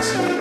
to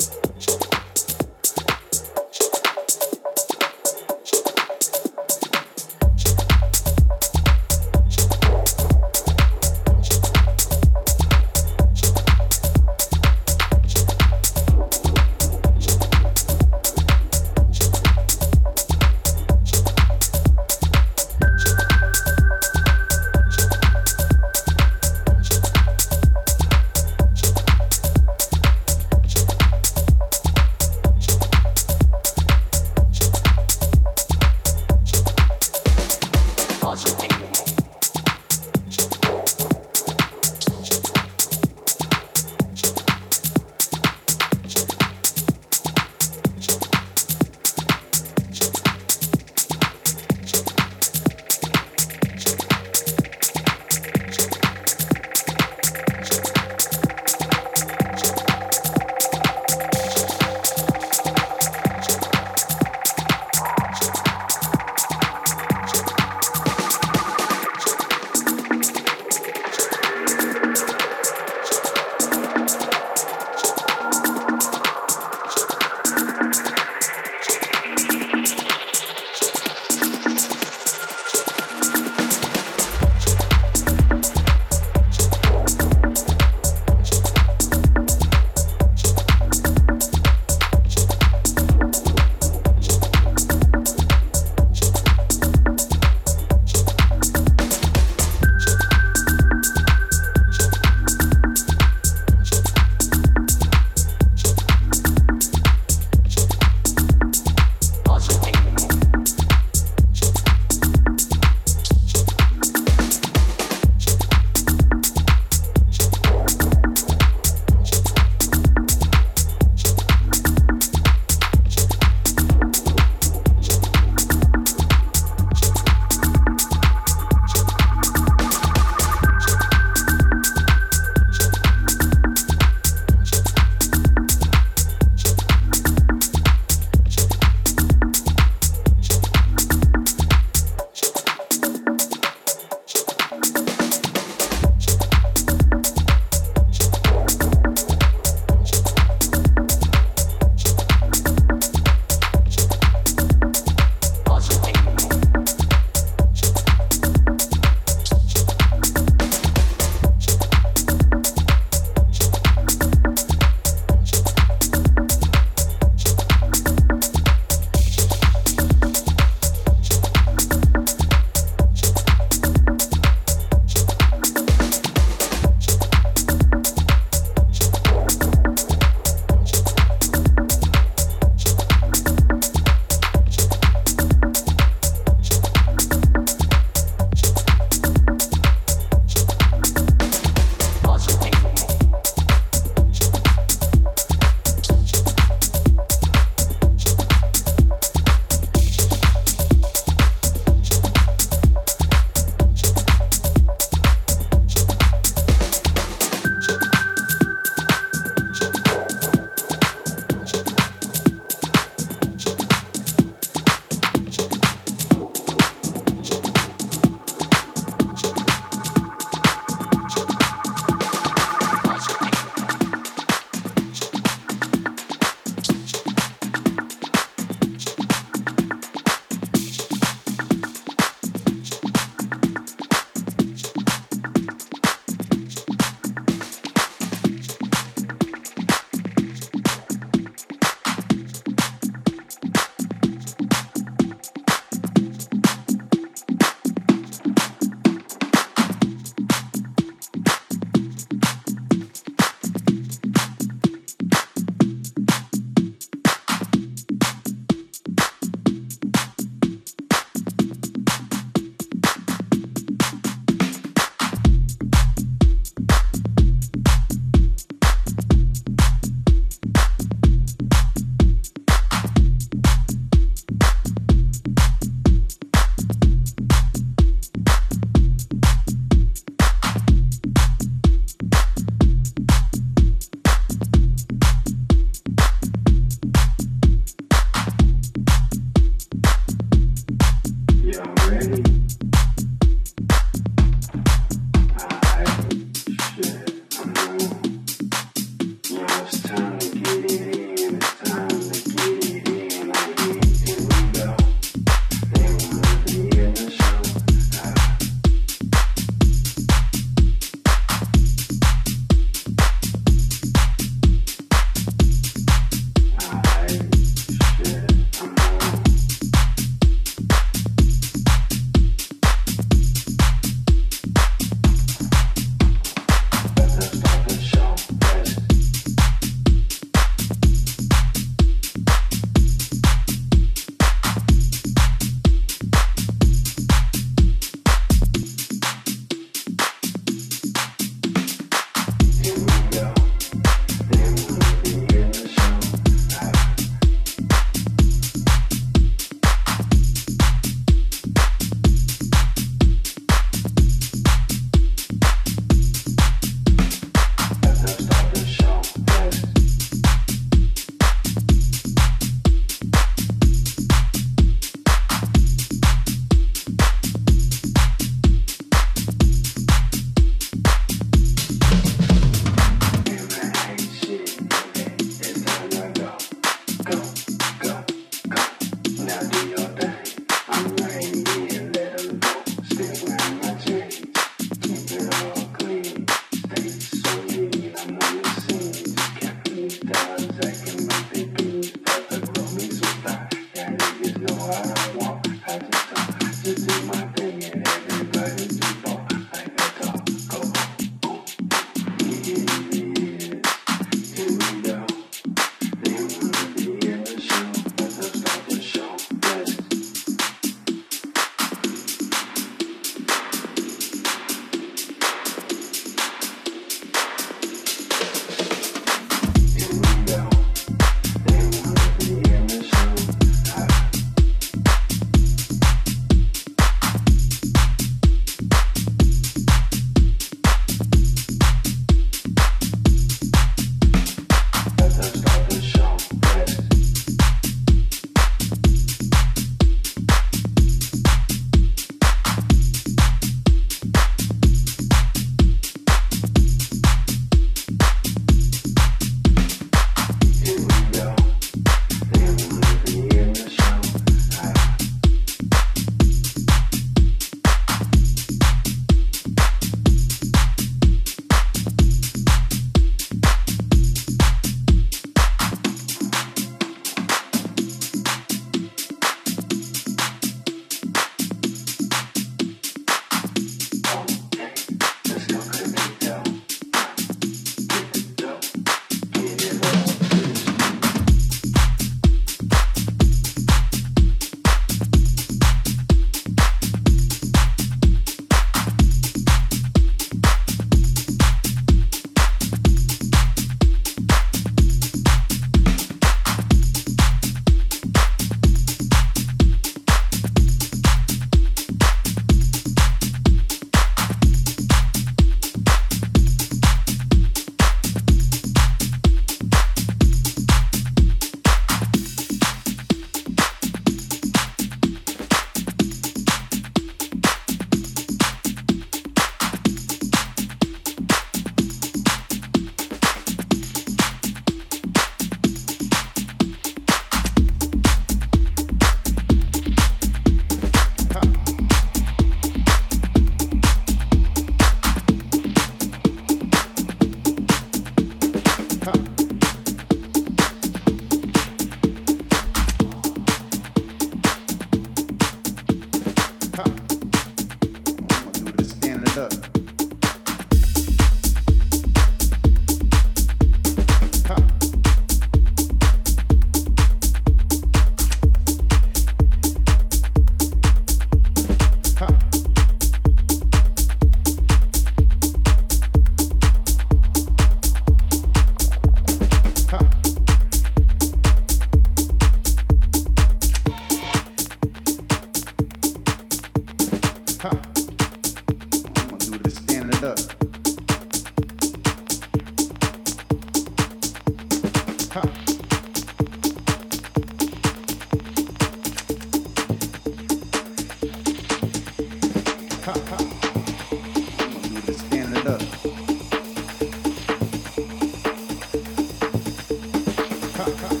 cut, cut.